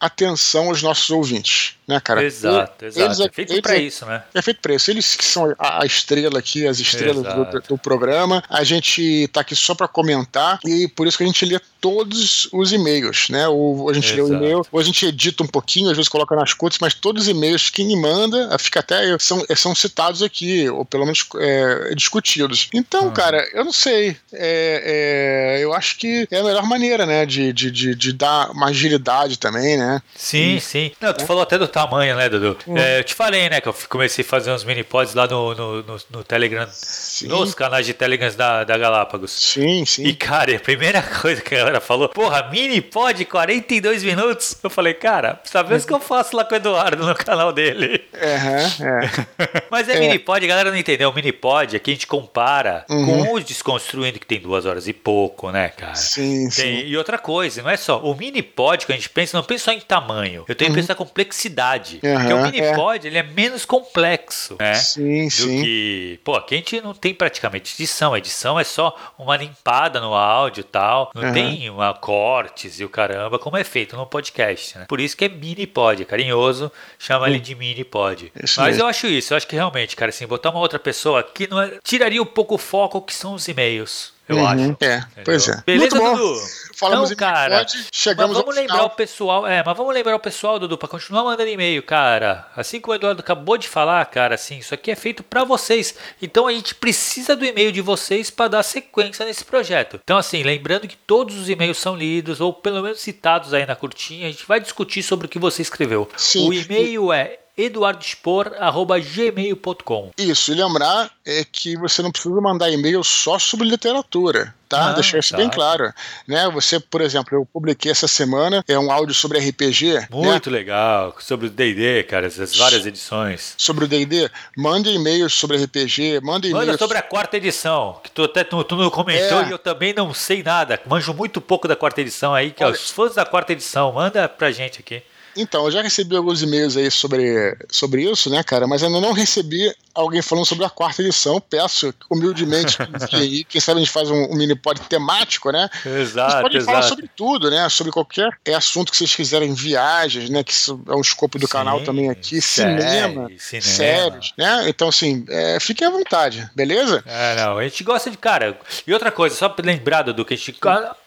atenção aos nossos ouvintes, né, cara? Exato, exato. Eles, é feito para isso, né? É feito para isso. Eles que são a, estrela aqui, as estrelas do, do, programa. A gente tá aqui só para comentar e por isso que a gente lê todos os e-mails, né? Ou a gente Exato. lê o e-mail, ou a gente edita um pouquinho, às vezes coloca nas cotas, mas todos os e-mails que me manda, fica até são, são citados aqui, ou pelo menos é, discutidos. Então, hum. cara, eu não sei. É, é, eu acho que é a melhor maneira, né? De, de, de, de dar uma agilidade também, né? Sim, e, sim. Não, tu é. falou até do tamanho, né, Dudu? Hum. É, eu te falei, né, que eu comecei a fazer uns mini pods lá no, no, no, no Telegram, sim. nos canais de Telegram da, da Galápagos. Sim, sim. E, cara, a primeira coisa que a galera falou, porra, mini pod 42 minutos? Eu falei, cara, sabe o que eu faço lá com o Eduardo no canal dele? Uhum, é. Mas é, é mini pod, a galera não entendeu. O mini pod é que a gente compara uhum. com os Desconstruindo, que tem duas horas e pouco, né, cara? Sim, tem, sim. E outra coisa, não é só. O mini pod que a gente pensa, não pensa só em tamanho. Eu tenho uhum. que pensar complexidade. Uhum, porque o mini é. pod, ele é menos complexo, né? Sim, do sim. que. Pô, aqui a gente não tem praticamente edição. A edição é só uma limpada no áudio e tal. Não tem uma cortes e o caramba, como é feito no podcast, né? Por isso que é mini pod, é carinhoso, chama ele de mini pod. Isso Mas mesmo. eu acho isso, eu acho que realmente, cara, assim, botar uma outra pessoa aqui não é, tiraria um pouco o foco que são os e-mails eu uhum, acho. É, entendeu? pois é. Beleza, Dudu? Falamos então, cara, pode, chegamos mas vamos lembrar final. o pessoal, é, mas vamos lembrar o pessoal, Dudu, para continuar mandando e-mail, cara. Assim como o Eduardo acabou de falar, cara, assim, isso aqui é feito para vocês. Então a gente precisa do e-mail de vocês para dar sequência nesse projeto. Então assim, lembrando que todos os e-mails são lidos ou pelo menos citados aí na curtinha, a gente vai discutir sobre o que você escreveu. Sim. O e-mail é eduardespor.gmail.com. Isso, e lembrar é que você não precisa mandar e-mail só sobre literatura. Tá? Ah, Deixar isso tá. bem claro. Né? Você, por exemplo, eu publiquei essa semana é um áudio sobre RPG. Né? Muito né? legal. Sobre o DD, cara, essas várias edições. Sobre o DD, manda e-mails sobre RPG, manda e-mails. Manda sobre a quarta edição, que tu até tu, tu não comentou é. e eu também não sei nada. Manjo muito pouco da quarta edição aí, que Olha, os fãs da quarta edição, manda pra gente aqui. Então, eu já recebi alguns e-mails aí sobre, sobre isso, né, cara? Mas ainda não recebi alguém falando sobre a quarta edição. Peço humildemente que quem sabe a gente faz um, um mini pod temático, né? Exato. A gente pode exato. falar sobre tudo, né? Sobre qualquer é assunto que vocês quiserem, viagens, né? Que é um escopo do Sim, canal também aqui, cinema, cinema, séries, né? Então, assim, é, fiquem à vontade, beleza? É, não, a gente gosta de, cara. E outra coisa, só lembrado do que a gente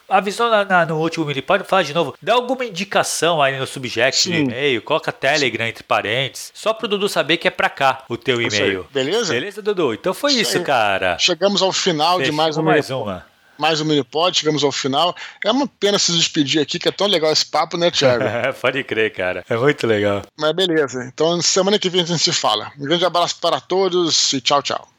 avisou na, na, no último mini, pode falar de novo. Dá alguma indicação aí no subject do e-mail, coloca Telegram entre parênteses, só pro Dudu saber que é pra cá o teu e-mail. Beleza? Beleza, Dudu? Então foi isso, isso cara. Chegamos ao final Fechou de mais uma. Mais uma mais um mini pod, chegamos ao final. É uma pena se despedir aqui, que é tão legal esse papo, né, Thiago? Pode crer, cara. É muito legal. Mas beleza. Então, semana que vem a gente se fala. Um grande abraço para todos e tchau, tchau.